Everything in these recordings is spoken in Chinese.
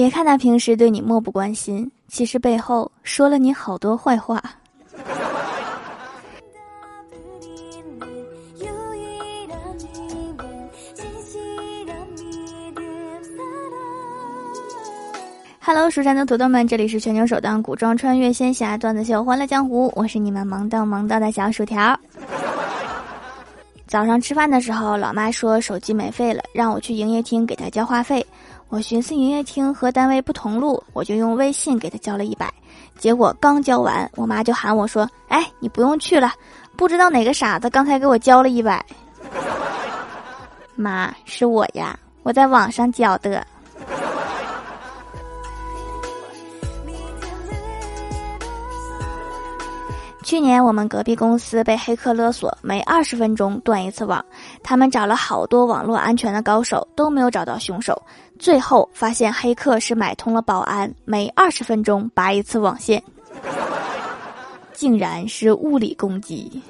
别看他平时对你漠不关心，其实背后说了你好多坏话。Hello，蜀山的土豆们，这里是全球首档古装穿越仙侠段子秀《欢乐江湖》，我是你们萌逗萌逗的小薯条。早上吃饭的时候，老妈说手机没费了，让我去营业厅给她交话费。我寻思营业厅和单位不同路，我就用微信给他交了一百。结果刚交完，我妈就喊我说：“哎，你不用去了，不知道哪个傻子刚才给我交了一百。”妈，是我呀，我在网上交的。去年我们隔壁公司被黑客勒索，每二十分钟断一次网。他们找了好多网络安全的高手，都没有找到凶手。最后发现黑客是买通了保安，每二十分钟拔一次网线，竟然是物理攻击。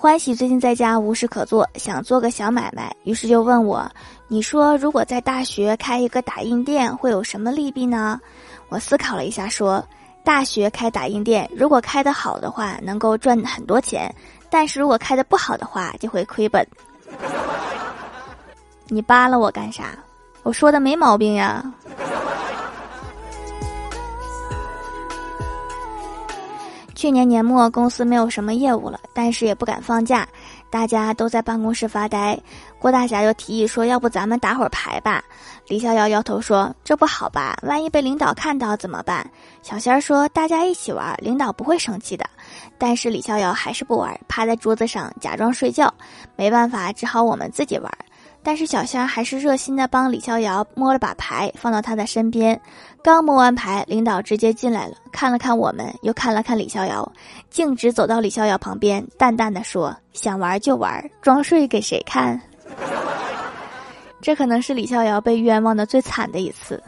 欢喜最近在家无事可做，想做个小买卖，于是就问我：“你说如果在大学开一个打印店，会有什么利弊呢？”我思考了一下，说：“大学开打印店，如果开得好的话，能够赚很多钱；但是如果开得不好的话，就会亏本。”你扒拉我干啥？我说的没毛病呀。去年年末，公司没有什么业务了，但是也不敢放假，大家都在办公室发呆。郭大侠就提议说：“要不咱们打会儿牌吧？”李逍遥摇头说：“这不好吧？万一被领导看到怎么办？”小仙儿说：“大家一起玩，领导不会生气的。”但是李逍遥还是不玩，趴在桌子上假装睡觉。没办法，只好我们自己玩。但是小香还是热心的帮李逍遥摸了把牌，放到他的身边。刚摸完牌，领导直接进来了，看了看我们，又看了看李逍遥，径直走到李逍遥旁边，淡淡的说：“想玩就玩，装睡给谁看？”这可能是李逍遥被冤枉的最惨的一次。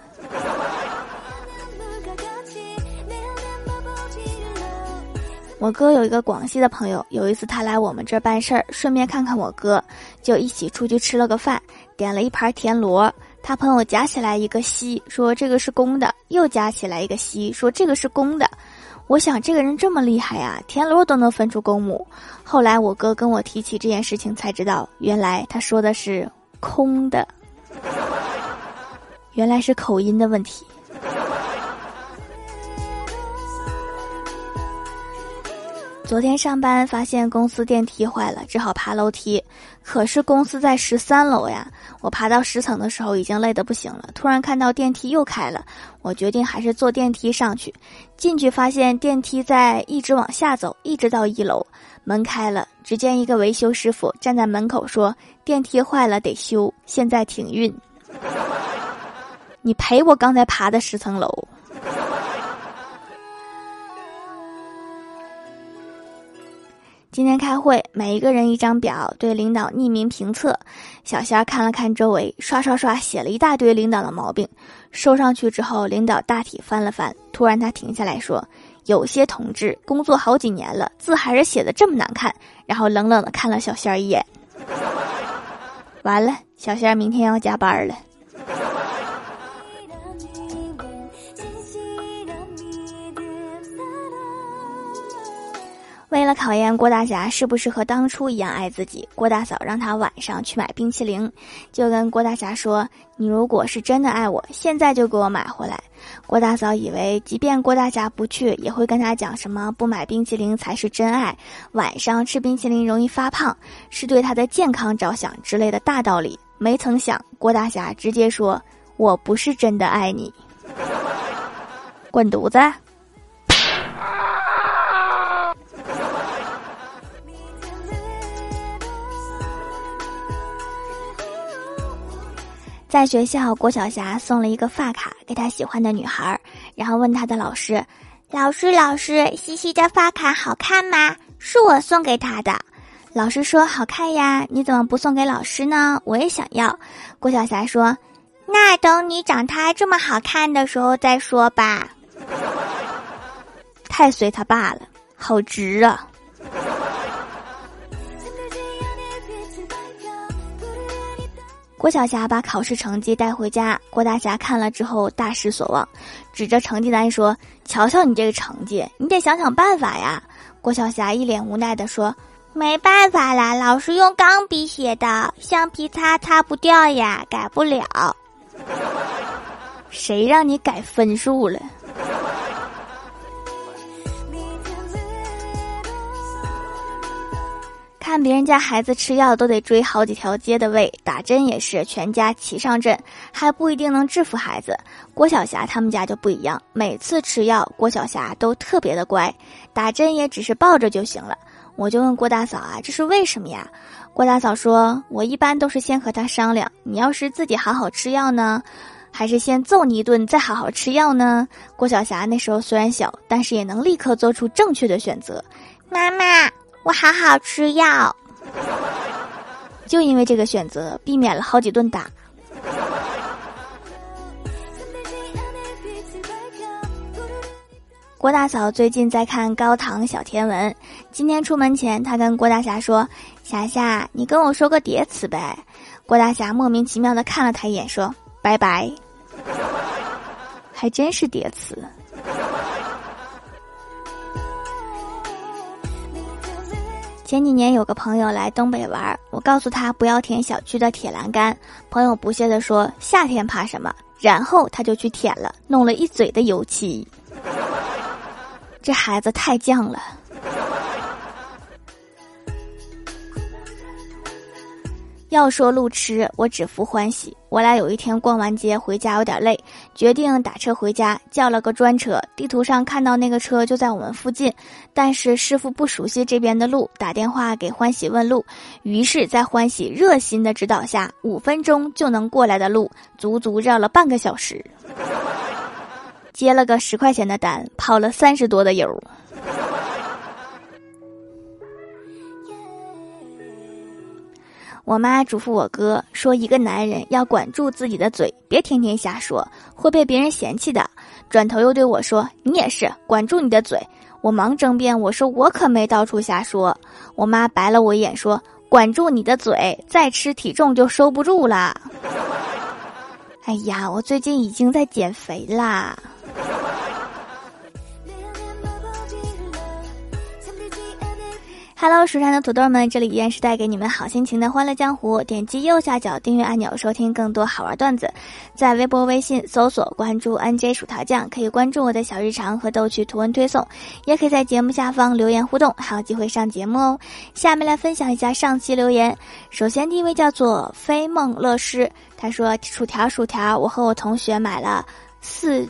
我哥有一个广西的朋友，有一次他来我们这儿办事儿，顺便看看我哥，就一起出去吃了个饭，点了一盘田螺。他朋友夹起来一个西，说这个是公的；又夹起来一个西，说这个是公的。我想这个人这么厉害呀，田螺都能分出公母。后来我哥跟我提起这件事情，才知道原来他说的是空的，原来是口音的问题。昨天上班发现公司电梯坏了，只好爬楼梯。可是公司在十三楼呀，我爬到十层的时候已经累得不行了。突然看到电梯又开了，我决定还是坐电梯上去。进去发现电梯在一直往下走，一直到一楼。门开了，只见一个维修师傅站在门口说：“电梯坏了得修，现在停运。”你赔我刚才爬的十层楼。今天开会，每一个人一张表，对领导匿名评测。小仙看了看周围，刷刷刷写了一大堆领导的毛病，收上去之后，领导大体翻了翻，突然他停下来说：“有些同志工作好几年了，字还是写的这么难看。”然后冷冷的看了小仙一眼。完了，小仙明天要加班了。了考验郭大侠是不是和当初一样爱自己，郭大嫂让他晚上去买冰淇淋，就跟郭大侠说：“你如果是真的爱我，现在就给我买回来。”郭大嫂以为，即便郭大侠不去，也会跟他讲什么不买冰淇淋才是真爱，晚上吃冰淇淋容易发胖，是对他的健康着想之类的大道理。没曾想，郭大侠直接说：“我不是真的爱你，滚犊子！”在学校，郭晓霞送了一个发卡给她喜欢的女孩，然后问她的老师：“老师，老师，西西的发卡好看吗？是我送给她的。”老师说：“好看呀，你怎么不送给老师呢？我也想要。”郭晓霞说：“那等你长她这么好看的时候再说吧。”太随他爸了，好直啊！郭晓霞把考试成绩带回家，郭大侠看了之后大失所望，指着成绩单说：“瞧瞧你这个成绩，你得想想办法呀。”郭晓霞一脸无奈地说：“没办法啦，老师用钢笔写的，橡皮擦擦不掉呀，改不了。”谁让你改分数了？看别人家孩子吃药都得追好几条街的喂，打针也是全家齐上阵，还不一定能制服孩子。郭晓霞他们家就不一样，每次吃药郭晓霞都特别的乖，打针也只是抱着就行了。我就问郭大嫂啊，这是为什么呀？郭大嫂说，我一般都是先和他商量，你要是自己好好吃药呢，还是先揍你一顿再好好吃药呢？郭晓霞那时候虽然小，但是也能立刻做出正确的选择。妈妈。我好好吃药，就因为这个选择，避免了好几顿打。郭大嫂最近在看《高唐小天文》，今天出门前，她跟郭大侠说：“霞霞，你跟我说个叠词呗。”郭大侠莫名其妙的看了他一眼，说：“拜拜。”还真是叠词。前几年有个朋友来东北玩，我告诉他不要舔小区的铁栏杆，朋友不屑地说：“夏天怕什么？”然后他就去舔了，弄了一嘴的油漆。这孩子太犟了。要说路痴，我只服欢喜。我俩有一天逛完街回家有点累，决定打车回家，叫了个专车。地图上看到那个车就在我们附近，但是师傅不熟悉这边的路，打电话给欢喜问路。于是，在欢喜热心的指导下，五分钟就能过来的路，足足绕了半个小时。接了个十块钱的单，跑了三十多的油。我妈嘱咐我哥说：“一个男人要管住自己的嘴，别天天瞎说，会被别人嫌弃的。”转头又对我说：“你也是，管住你的嘴。”我忙争辩，我说：“我可没到处瞎说。”我妈白了我一眼说：“管住你的嘴，再吃体重就收不住了。”哎呀，我最近已经在减肥啦。Hello，蜀山的土豆们，这里依然是带给你们好心情的欢乐江湖。点击右下角订阅按钮，收听更多好玩段子。在微博、微信搜索关注 NJ 薯条酱，可以关注我的小日常和逗趣图文推送，也可以在节目下方留言互动，还有机会上节目哦。下面来分享一下上期留言。首先第一位叫做飞梦乐师，他说：“薯条薯条，我和我同学买了四。”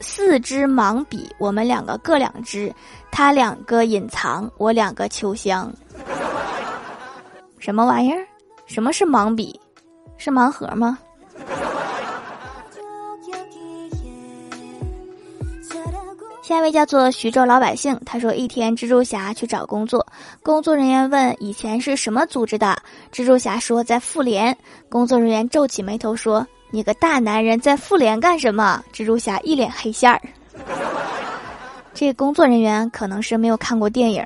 四支盲笔，我们两个各两支，他两个隐藏，我两个秋香。什么玩意儿？什么是盲笔？是盲盒吗？下一位叫做徐州老百姓，他说一天蜘蛛侠去找工作，工作人员问以前是什么组织的，蜘蛛侠说在妇联，工作人员皱起眉头说。你个大男人在妇联干什么？蜘蛛侠一脸黑线儿。这工作人员可能是没有看过电影。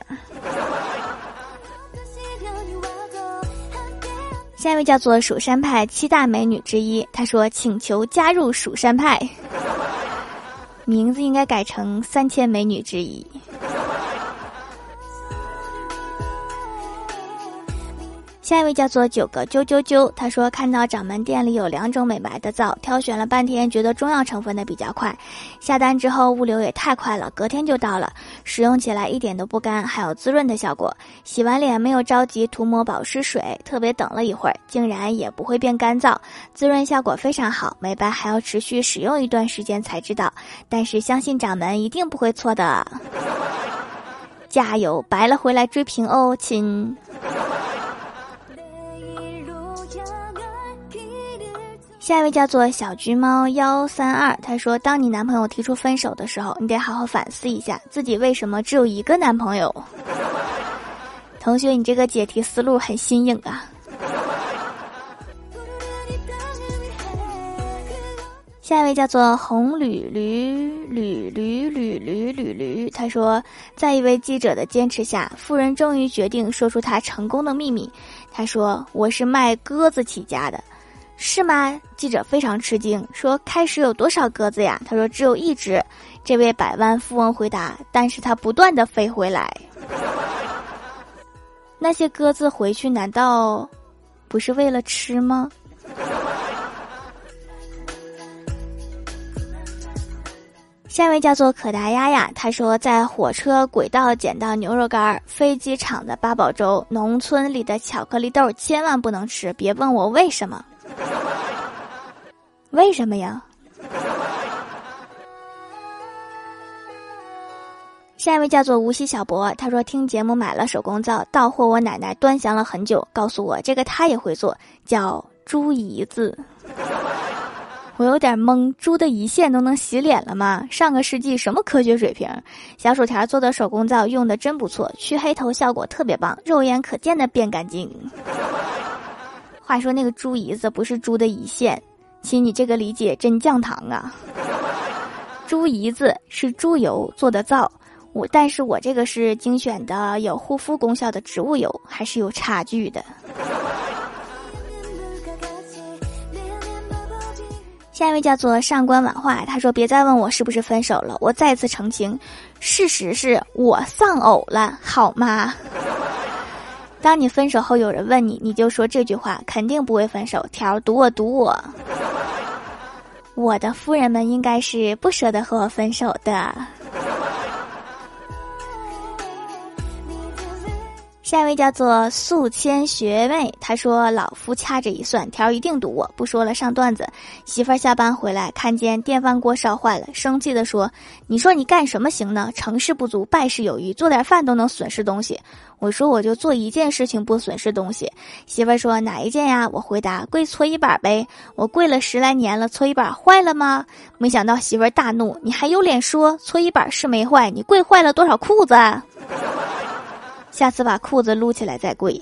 下一位叫做蜀山派七大美女之一，她说请求加入蜀山派，名字应该改成三千美女之一。下一位叫做九个啾啾啾，他说看到掌门店里有两种美白的皂，挑选了半天，觉得中药成分的比较快。下单之后物流也太快了，隔天就到了，使用起来一点都不干，还有滋润的效果。洗完脸没有着急涂抹保湿水，特别等了一会儿，竟然也不会变干燥，滋润效果非常好。美白还要持续使用一段时间才知道，但是相信掌门一定不会错的。加油，白了回来追平哦，亲。下一位叫做小橘猫幺三二，他说：“当你男朋友提出分手的时候，你得好好反思一下自己为什么只有一个男朋友。”同学，你这个解题思路很新颖啊！下一位叫做红驴驴驴驴驴驴驴驴，他说：“在一位记者的坚持下，富人终于决定说出他成功的秘密。他说：‘我是卖鸽子起家的。’”是吗？记者非常吃惊，说：“开始有多少鸽子呀？”他说：“只有一只。”这位百万富翁回答：“但是它不断的飞回来。”那些鸽子回去难道不是为了吃吗？下一位叫做可达鸭呀，他说在火车轨道捡到牛肉干、飞机场的八宝粥、农村里的巧克力豆，千万不能吃。别问我为什么，为什么呀？下一位叫做无锡小博，他说听节目买了手工皂，到货我奶奶端详了很久，告诉我这个他也会做，叫猪胰子。我有点懵，猪的胰腺都能洗脸了吗？上个世纪什么科学水平？小薯条做的手工皂用的真不错，去黑头效果特别棒，肉眼可见的变干净。话说那个猪胰子不是猪的胰腺，亲，你这个理解真降糖啊！猪胰子是猪油做的皂。我，但是我这个是精选的有护肤功效的植物油，还是有差距的。下一位叫做上官婉化，他说：“别再问我是不是分手了，我再次澄清，事实是我丧偶了，好吗？”当你分手后有人问你，你就说这句话，肯定不会分手。条赌我赌我，我的夫人们应该是不舍得和我分手的。下一位叫做素谦学妹，她说：“老夫掐指一算，条一定堵我。不说了，上段子。媳妇儿下班回来，看见电饭锅烧坏了，生气地说：‘你说你干什么行呢？成事不足败事有余，做点饭都能损失东西。’我说我就做一件事情不损失东西。媳妇儿说哪一件呀？我回答：跪搓衣板呗。我跪了十来年了，搓衣板坏了吗？没想到媳妇儿大怒：你还有脸说搓衣板是没坏？你跪坏了多少裤子？”下次把裤子撸起来再跪。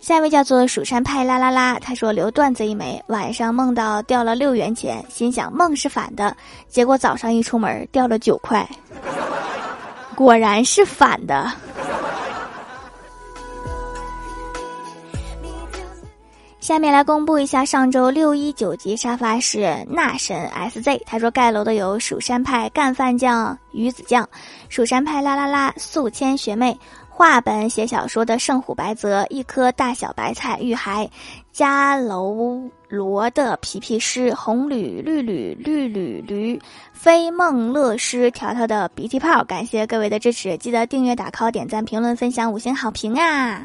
下一位叫做蜀山派啦啦啦，他说留段子一枚，晚上梦到掉了六元钱，心想梦是反的，结果早上一出门掉了九块，果然是反的。下面来公布一下上周六一九级沙发是纳神 SZ，他说盖楼的有蜀山派干饭酱鱼子酱，蜀山派啦啦啦宿迁学妹，画本写小说的圣虎白泽，一颗大小白菜玉孩，加楼罗的皮皮诗，红吕绿吕绿吕驴，飞梦乐诗条条的鼻涕泡，感谢各位的支持，记得订阅打 call 点赞评论分享五星好评啊！